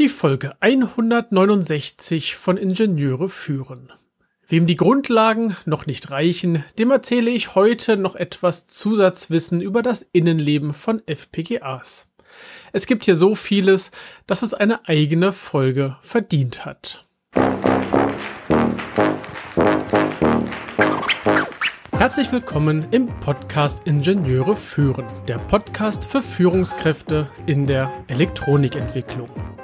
Die Folge 169 von Ingenieure führen. Wem die Grundlagen noch nicht reichen, dem erzähle ich heute noch etwas Zusatzwissen über das Innenleben von FPGAs. Es gibt hier so vieles, dass es eine eigene Folge verdient hat. Herzlich willkommen im Podcast Ingenieure führen, der Podcast für Führungskräfte in der Elektronikentwicklung.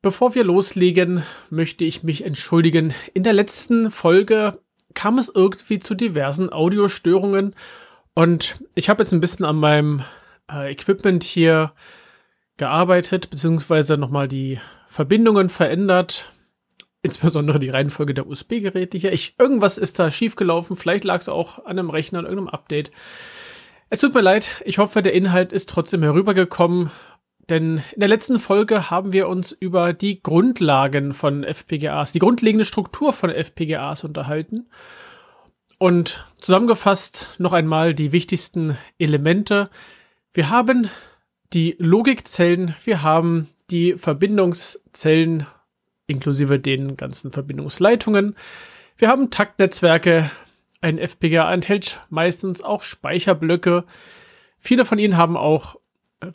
Bevor wir loslegen, möchte ich mich entschuldigen. In der letzten Folge kam es irgendwie zu diversen Audiostörungen und ich habe jetzt ein bisschen an meinem äh, Equipment hier gearbeitet, beziehungsweise nochmal die Verbindungen verändert. Insbesondere die Reihenfolge der USB-Geräte hier. Ich, irgendwas ist da schiefgelaufen. Vielleicht lag es auch an einem Rechner, an irgendeinem Update. Es tut mir leid. Ich hoffe, der Inhalt ist trotzdem herübergekommen. Denn in der letzten Folge haben wir uns über die Grundlagen von FPGAs, die grundlegende Struktur von FPGAs unterhalten. Und zusammengefasst noch einmal die wichtigsten Elemente. Wir haben die Logikzellen, wir haben die Verbindungszellen inklusive den ganzen Verbindungsleitungen. Wir haben Taktnetzwerke. Ein FPGA enthält meistens auch Speicherblöcke. Viele von ihnen haben auch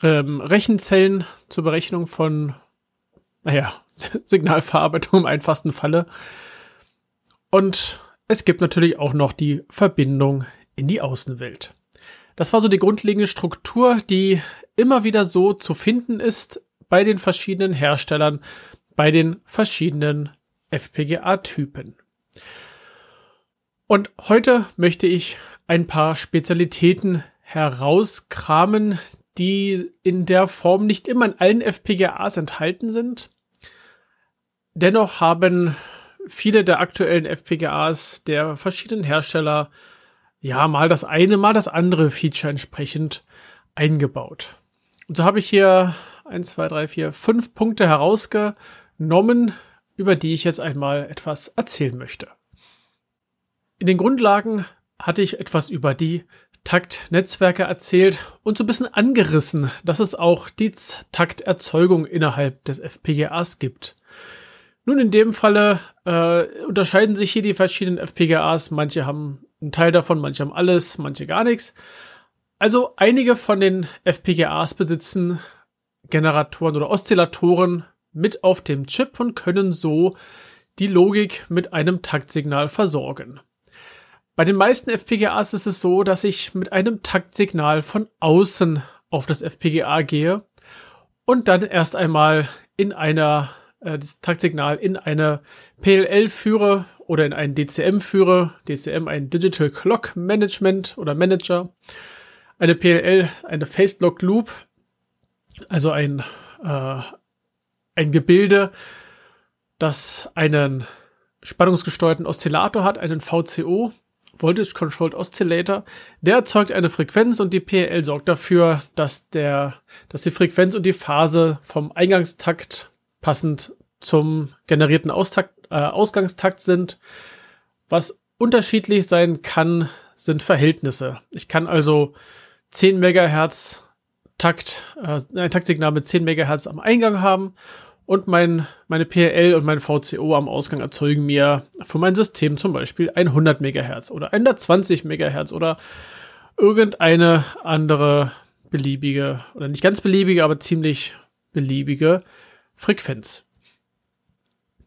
ähm, Rechenzellen zur Berechnung von, naja, Signalverarbeitung im einfachsten Falle. Und es gibt natürlich auch noch die Verbindung in die Außenwelt. Das war so die grundlegende Struktur, die immer wieder so zu finden ist bei den verschiedenen Herstellern, bei den verschiedenen FPGA-Typen. Und heute möchte ich ein paar Spezialitäten herauskramen, die in der Form nicht immer in allen FPGAs enthalten sind. Dennoch haben viele der aktuellen FPGAs der verschiedenen Hersteller ja mal das eine, mal das andere Feature entsprechend eingebaut. Und so habe ich hier eins, zwei, drei, vier, fünf Punkte herausgenommen, über die ich jetzt einmal etwas erzählen möchte. In den Grundlagen hatte ich etwas über die Taktnetzwerke erzählt und so ein bisschen angerissen, dass es auch die Takterzeugung innerhalb des FPGAs gibt. Nun, in dem Falle äh, unterscheiden sich hier die verschiedenen FPGAs. Manche haben einen Teil davon, manche haben alles, manche gar nichts. Also einige von den FPGAs besitzen Generatoren oder Oszillatoren mit auf dem Chip und können so die Logik mit einem Taktsignal versorgen. Bei den meisten FPGAs ist es so, dass ich mit einem Taktsignal von außen auf das FPGA gehe und dann erst einmal in einer äh, das Taktsignal in eine PLL führe oder in einen DCM führe. DCM ein Digital Clock Management oder Manager. Eine PLL, eine Phased Lock Loop, also ein, äh, ein Gebilde, das einen spannungsgesteuerten Oszillator hat, einen VCO, Voltage Controlled Oscillator, der erzeugt eine Frequenz und die PL sorgt dafür, dass der, dass die Frequenz und die Phase vom Eingangstakt passend zum generierten Austakt, äh, Ausgangstakt sind. Was unterschiedlich sein kann, sind Verhältnisse. Ich kann also 10 Megahertz Takt, äh, ein Taktsignal mit 10 Megahertz am Eingang haben und mein, meine PL und mein VCO am Ausgang erzeugen mir für mein System zum Beispiel 100 MHz oder 120 MHz oder irgendeine andere beliebige oder nicht ganz beliebige, aber ziemlich beliebige Frequenz.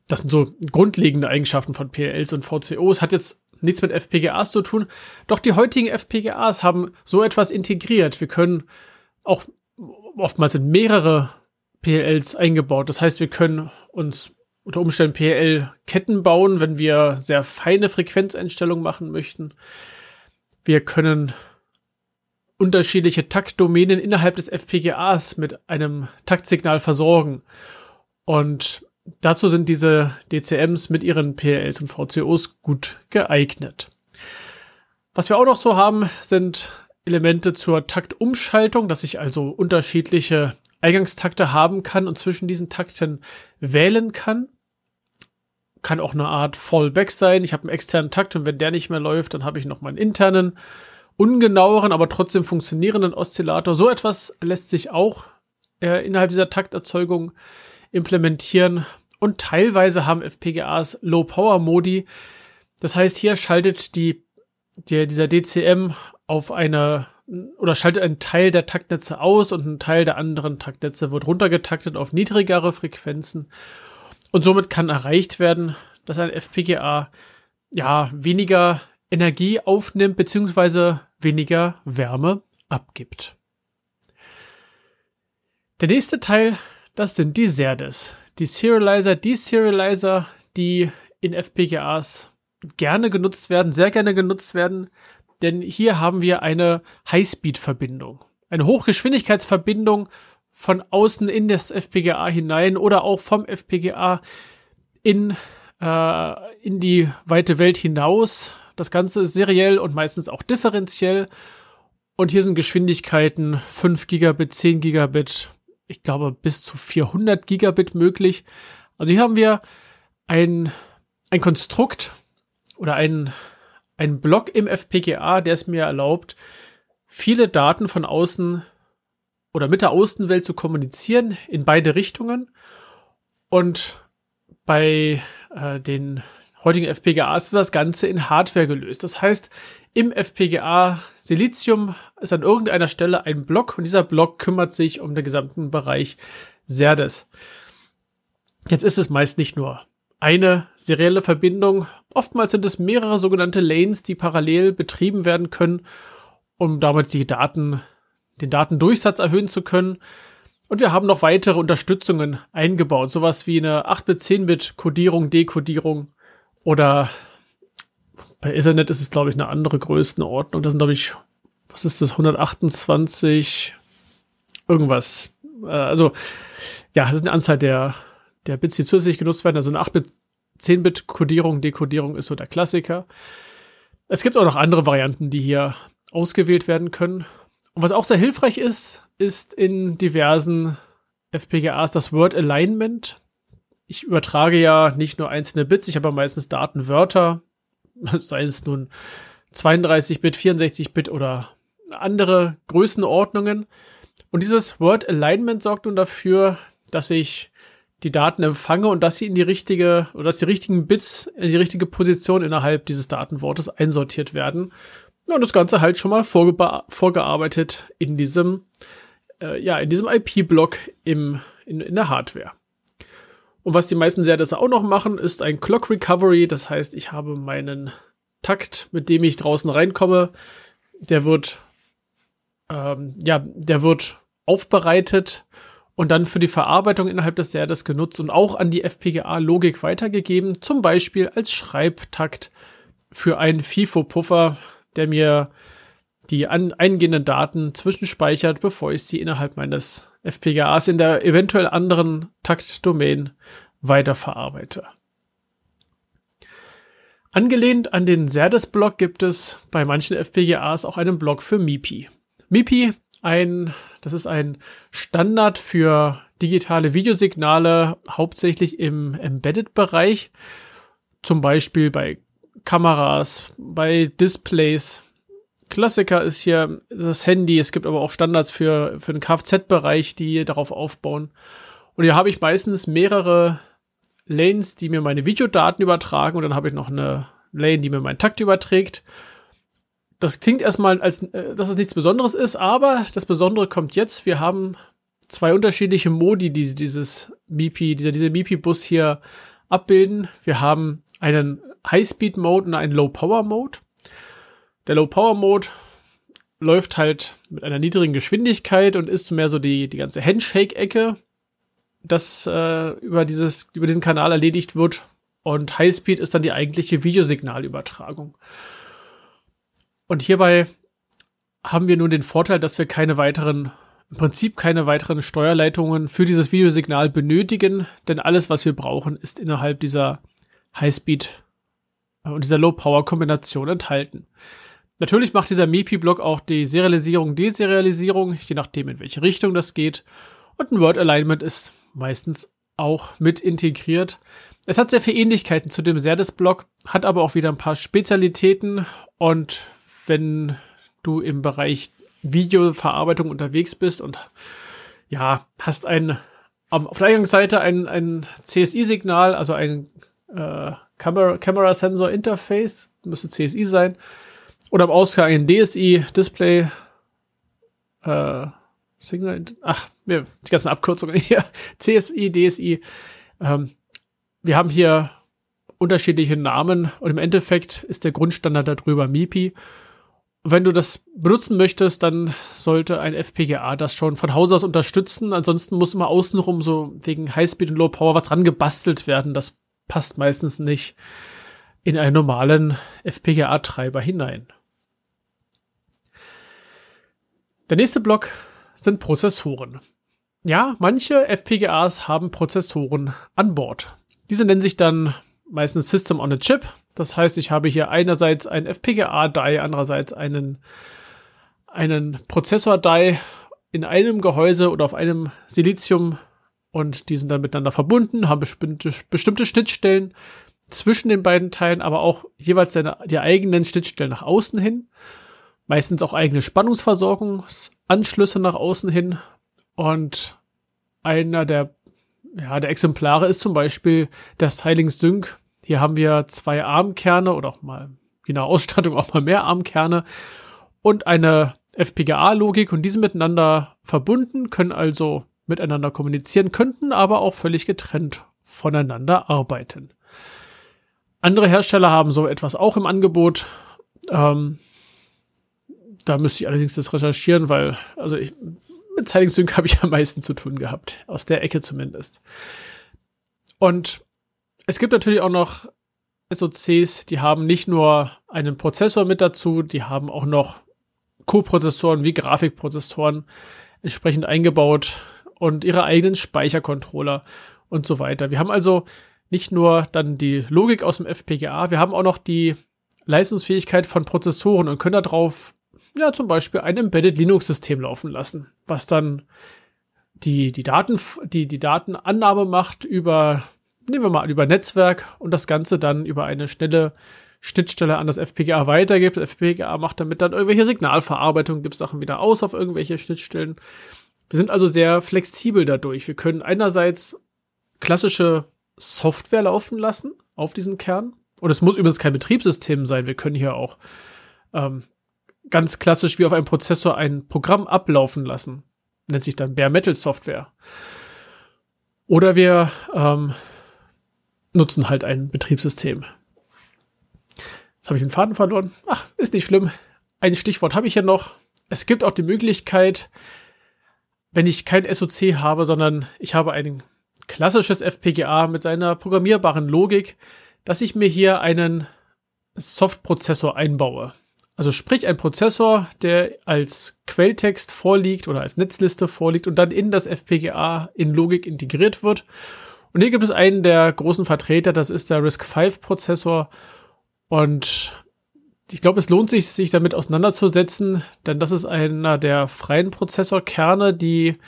Das sind so grundlegende Eigenschaften von PLs und VCOs. Hat jetzt nichts mit FPGAs zu tun. Doch die heutigen FPGAs haben so etwas integriert. Wir können auch oftmals in mehrere PLLs eingebaut. Das heißt, wir können uns unter Umständen PLL-Ketten bauen, wenn wir sehr feine Frequenzeinstellungen machen möchten. Wir können unterschiedliche Taktdomänen innerhalb des FPGAs mit einem Taktsignal versorgen. Und dazu sind diese DCMs mit ihren PLs und VCOs gut geeignet. Was wir auch noch so haben, sind Elemente zur Taktumschaltung, dass ich also unterschiedliche Eingangstakte haben kann und zwischen diesen Takten wählen kann. Kann auch eine Art Fallback sein. Ich habe einen externen Takt und wenn der nicht mehr läuft, dann habe ich noch meinen internen, ungenaueren, aber trotzdem funktionierenden Oszillator. So etwas lässt sich auch äh, innerhalb dieser Takterzeugung implementieren. Und teilweise haben FPGAs Low-Power-Modi. Das heißt, hier schaltet die, die, dieser DCM auf eine oder schaltet einen Teil der Taktnetze aus und ein Teil der anderen Taktnetze wird runtergetaktet auf niedrigere Frequenzen. Und somit kann erreicht werden, dass ein FPGA ja weniger Energie aufnimmt beziehungsweise weniger Wärme abgibt. Der nächste Teil, das sind die SERDES. Die Serializer, Deserializer, die in FPGAs gerne genutzt werden, sehr gerne genutzt werden, denn hier haben wir eine Highspeed-Verbindung. Eine Hochgeschwindigkeitsverbindung von außen in das FPGA hinein oder auch vom FPGA in, äh, in die weite Welt hinaus. Das Ganze ist seriell und meistens auch differenziell. Und hier sind Geschwindigkeiten 5 Gigabit, 10 Gigabit, ich glaube bis zu 400 Gigabit möglich. Also hier haben wir ein, ein Konstrukt oder ein, ein Block im FPGA, der es mir erlaubt, viele Daten von außen oder mit der Außenwelt zu kommunizieren in beide Richtungen. Und bei äh, den heutigen FPGAs ist das Ganze in Hardware gelöst. Das heißt, im FPGA Silizium ist an irgendeiner Stelle ein Block und dieser Block kümmert sich um den gesamten Bereich SERDES. Jetzt ist es meist nicht nur eine serielle Verbindung. Oftmals sind es mehrere sogenannte Lanes, die parallel betrieben werden können, um damit die Daten, den Datendurchsatz erhöhen zu können. Und wir haben noch weitere Unterstützungen eingebaut, sowas wie eine 8-Bit, 10-Bit Codierung, Dekodierung oder bei Ethernet ist es, glaube ich, eine andere Größenordnung. Das sind, glaube ich, was ist das, 128 irgendwas. Äh, also, ja, das ist eine Anzahl der der Bits, die zusätzlich genutzt werden. Also eine 8-Bit, 10-Bit-Codierung, Dekodierung ist so der Klassiker. Es gibt auch noch andere Varianten, die hier ausgewählt werden können. Und was auch sehr hilfreich ist, ist in diversen FPGAs das Word Alignment. Ich übertrage ja nicht nur einzelne Bits, ich habe meistens Datenwörter, sei es nun 32-Bit, 64-Bit oder andere Größenordnungen. Und dieses Word Alignment sorgt nun dafür, dass ich die Daten empfange und dass sie in die richtige oder dass die richtigen Bits in die richtige Position innerhalb dieses Datenwortes einsortiert werden. und das Ganze halt schon mal vorge vorgearbeitet in diesem, äh, ja, in diesem IP-Block im, in, in der Hardware. Und was die meisten Serdes auch noch machen, ist ein Clock Recovery. Das heißt, ich habe meinen Takt, mit dem ich draußen reinkomme, der wird, ähm, ja, der wird aufbereitet und dann für die Verarbeitung innerhalb des Serdes genutzt und auch an die FPGA-Logik weitergegeben, zum Beispiel als Schreibtakt für einen FIFO-Puffer, der mir die an, eingehenden Daten zwischenspeichert, bevor ich sie innerhalb meines FPGAs in der eventuell anderen Taktdomain weiterverarbeite. Angelehnt an den Serdes-Block gibt es bei manchen FPGAs auch einen Block für MIPI. MIPI ein, das ist ein Standard für digitale Videosignale, hauptsächlich im Embedded-Bereich, zum Beispiel bei Kameras, bei Displays. Klassiker ist hier das Handy. Es gibt aber auch Standards für, für den Kfz-Bereich, die darauf aufbauen. Und hier habe ich meistens mehrere Lanes, die mir meine Videodaten übertragen und dann habe ich noch eine Lane, die mir meinen Takt überträgt das klingt erstmal, als äh, dass es nichts Besonderes ist, aber das Besondere kommt jetzt. Wir haben zwei unterschiedliche Modi, die dieses MIPI, dieser, dieser MIPI-Bus hier abbilden. Wir haben einen High-Speed-Mode und einen Low-Power-Mode. Der Low-Power-Mode läuft halt mit einer niedrigen Geschwindigkeit und ist mehr so die, die ganze Handshake-Ecke, das äh, über, dieses, über diesen Kanal erledigt wird. Und High-Speed ist dann die eigentliche Videosignalübertragung. Und hierbei haben wir nun den Vorteil, dass wir keine weiteren im Prinzip keine weiteren Steuerleitungen für dieses Videosignal benötigen, denn alles, was wir brauchen, ist innerhalb dieser Highspeed äh, und dieser Low-Power-Kombination enthalten. Natürlich macht dieser MIPI-Block auch die Serialisierung, Deserialisierung, je nachdem, in welche Richtung das geht. Und ein Word Alignment ist meistens auch mit integriert. Es hat sehr viele Ähnlichkeiten zu dem Serdis-Block, hat aber auch wieder ein paar Spezialitäten. Und wenn du im Bereich Videoverarbeitung unterwegs bist und ja, hast ein auf der Eingangsseite ein, ein CSI-Signal, also ein äh, Camera, Camera Sensor Interface, müsste CSI sein, oder am Ausgang ein DSI, Display, äh, Signal, ach, die ganzen Abkürzungen hier, CSI, DSI. Ähm, wir haben hier unterschiedliche Namen und im Endeffekt ist der Grundstandard darüber MIPI. Wenn du das benutzen möchtest, dann sollte ein FPGA das schon von Haus aus unterstützen. Ansonsten muss immer außenrum so wegen Highspeed und Low Power was rangebastelt werden. Das passt meistens nicht in einen normalen FPGA-Treiber hinein. Der nächste Block sind Prozessoren. Ja, manche FPGAs haben Prozessoren an Bord. Diese nennen sich dann meistens System on a Chip. Das heißt, ich habe hier einerseits ein FPGA-Die, andererseits einen, einen Prozessor-Die in einem Gehäuse oder auf einem Silizium und die sind dann miteinander verbunden, haben bestimmte, bestimmte Schnittstellen zwischen den beiden Teilen, aber auch jeweils seine, die eigenen Schnittstellen nach außen hin. Meistens auch eigene Spannungsversorgungsanschlüsse nach außen hin. Und einer der, ja, der Exemplare ist zum Beispiel der Styling Sync hier haben wir zwei Armkerne oder auch mal, je nach Ausstattung auch mal mehr Armkerne und eine FPGA-Logik und diese miteinander verbunden, können also miteinander kommunizieren, könnten aber auch völlig getrennt voneinander arbeiten. Andere Hersteller haben so etwas auch im Angebot. Ähm, da müsste ich allerdings das recherchieren, weil, also ich, mit Siding Sync habe ich am meisten zu tun gehabt. Aus der Ecke zumindest. Und es gibt natürlich auch noch SoCs, die haben nicht nur einen Prozessor mit dazu, die haben auch noch Co-Prozessoren wie Grafikprozessoren entsprechend eingebaut und ihre eigenen Speichercontroller und so weiter. Wir haben also nicht nur dann die Logik aus dem FPGA, wir haben auch noch die Leistungsfähigkeit von Prozessoren und können darauf ja zum Beispiel ein Embedded Linux-System laufen lassen, was dann die, die, Daten, die, die Datenannahme macht über nehmen wir mal an, über Netzwerk und das Ganze dann über eine schnelle Schnittstelle an das FPGA weitergibt. Das FPGA macht damit dann irgendwelche Signalverarbeitung, gibt Sachen wieder aus auf irgendwelche Schnittstellen. Wir sind also sehr flexibel dadurch. Wir können einerseits klassische Software laufen lassen auf diesen Kern. Und es muss übrigens kein Betriebssystem sein. Wir können hier auch ähm, ganz klassisch wie auf einem Prozessor ein Programm ablaufen lassen. Nennt sich dann Bare Metal Software. Oder wir ähm, nutzen halt ein Betriebssystem. Jetzt habe ich den Faden verloren. Ach, ist nicht schlimm. Ein Stichwort habe ich ja noch. Es gibt auch die Möglichkeit, wenn ich kein SOC habe, sondern ich habe ein klassisches FPGA mit seiner programmierbaren Logik, dass ich mir hier einen Softprozessor einbaue. Also sprich ein Prozessor, der als Quelltext vorliegt oder als Netzliste vorliegt und dann in das FPGA in Logik integriert wird und hier gibt es einen der großen Vertreter, das ist der RISC-V-Prozessor. Und ich glaube, es lohnt sich, sich damit auseinanderzusetzen, denn das ist einer der freien Prozessorkerne, die,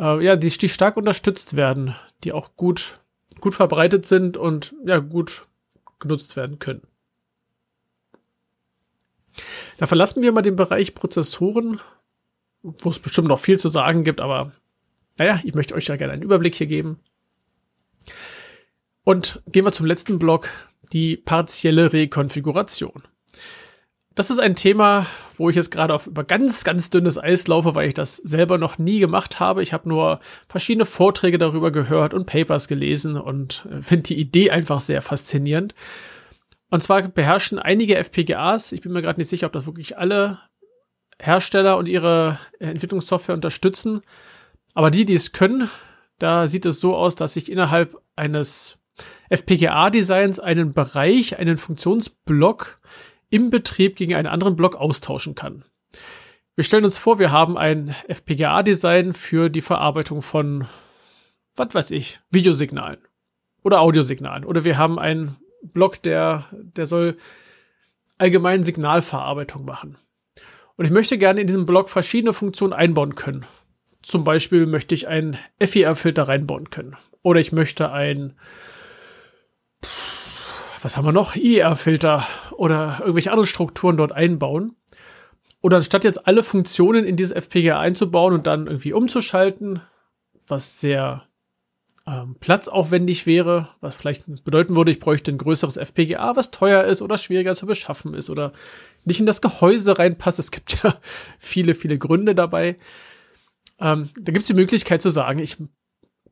äh, ja, die, die stark unterstützt werden, die auch gut, gut verbreitet sind und ja, gut genutzt werden können. Da verlassen wir mal den Bereich Prozessoren, wo es bestimmt noch viel zu sagen gibt, aber naja, ich möchte euch ja gerne einen Überblick hier geben. Und gehen wir zum letzten Block, die partielle Rekonfiguration. Das ist ein Thema, wo ich jetzt gerade auf über ganz, ganz dünnes Eis laufe, weil ich das selber noch nie gemacht habe. Ich habe nur verschiedene Vorträge darüber gehört und Papers gelesen und äh, finde die Idee einfach sehr faszinierend. Und zwar beherrschen einige FPGAs, ich bin mir gerade nicht sicher, ob das wirklich alle Hersteller und ihre Entwicklungssoftware unterstützen, aber die, die es können, da sieht es so aus, dass ich innerhalb eines FPGA-Designs einen Bereich, einen Funktionsblock im Betrieb gegen einen anderen Block austauschen kann. Wir stellen uns vor, wir haben ein FPGA-Design für die Verarbeitung von, was weiß ich, Videosignalen oder Audiosignalen. Oder wir haben einen Block, der, der soll allgemein Signalverarbeitung machen. Und ich möchte gerne in diesem Block verschiedene Funktionen einbauen können. Zum Beispiel möchte ich einen FIR-Filter reinbauen können. Oder ich möchte ein, was haben wir noch? IR-Filter oder irgendwelche anderen Strukturen dort einbauen. Oder anstatt jetzt alle Funktionen in dieses FPGA einzubauen und dann irgendwie umzuschalten, was sehr ähm, platzaufwendig wäre, was vielleicht bedeuten würde, ich bräuchte ein größeres FPGA, was teuer ist oder schwieriger zu beschaffen ist oder nicht in das Gehäuse reinpasst. Es gibt ja viele, viele Gründe dabei. Ähm, da gibt es die Möglichkeit zu sagen, ich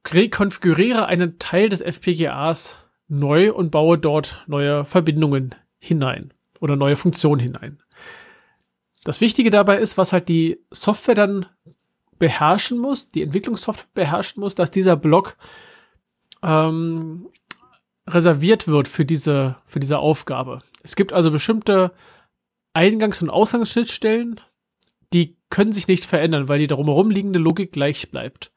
rekonfiguriere einen Teil des FPGAs neu und baue dort neue Verbindungen hinein oder neue Funktionen hinein. Das Wichtige dabei ist, was halt die Software dann beherrschen muss, die Entwicklungssoftware beherrschen muss, dass dieser Block ähm, reserviert wird für diese, für diese Aufgabe. Es gibt also bestimmte Eingangs- und Ausgangsschnittstellen, die können sich nicht verändern, weil die drumherum liegende Logik gleich bleibt.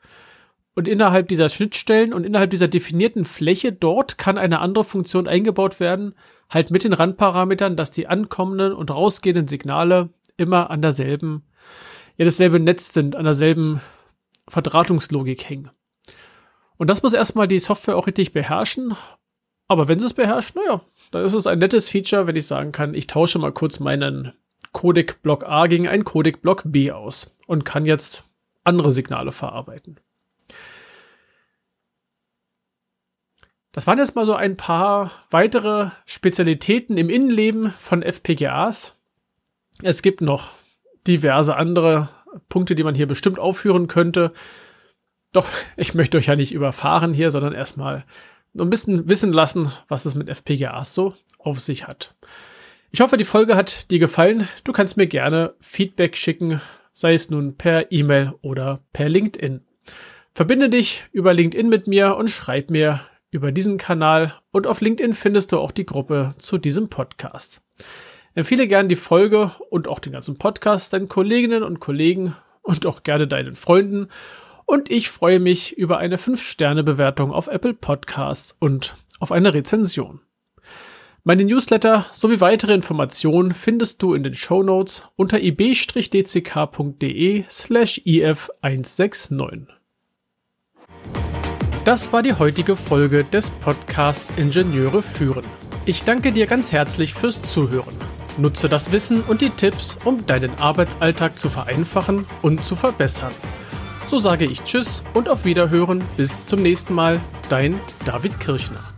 Und innerhalb dieser Schnittstellen und innerhalb dieser definierten Fläche dort kann eine andere Funktion eingebaut werden, halt mit den Randparametern, dass die ankommenden und rausgehenden Signale immer an derselben, ja, dasselbe Netz sind, an derselben Verdrahtungslogik hängen. Und das muss erstmal die Software auch richtig beherrschen. Aber wenn sie es beherrscht, naja, dann ist es ein nettes Feature, wenn ich sagen kann, ich tausche mal kurz meinen Codec-Block A gegen einen Codec-Block B aus und kann jetzt andere Signale verarbeiten. Das waren jetzt mal so ein paar weitere Spezialitäten im Innenleben von FPGAs. Es gibt noch diverse andere Punkte, die man hier bestimmt aufführen könnte. Doch ich möchte euch ja nicht überfahren hier, sondern erstmal ein bisschen wissen lassen, was es mit FPGAs so auf sich hat. Ich hoffe, die Folge hat dir gefallen. Du kannst mir gerne Feedback schicken, sei es nun per E-Mail oder per LinkedIn. Verbinde dich über LinkedIn mit mir und schreib mir über diesen Kanal und auf LinkedIn findest du auch die Gruppe zu diesem Podcast. Empfehle gerne die Folge und auch den ganzen Podcast deinen Kolleginnen und Kollegen und auch gerne deinen Freunden. Und ich freue mich über eine 5-Sterne-Bewertung auf Apple Podcasts und auf eine Rezension. Meine Newsletter sowie weitere Informationen findest du in den Show Notes unter ib-dck.de slash if169. Das war die heutige Folge des Podcasts Ingenieure führen. Ich danke dir ganz herzlich fürs Zuhören. Nutze das Wissen und die Tipps, um deinen Arbeitsalltag zu vereinfachen und zu verbessern. So sage ich Tschüss und auf Wiederhören. Bis zum nächsten Mal. Dein David Kirchner.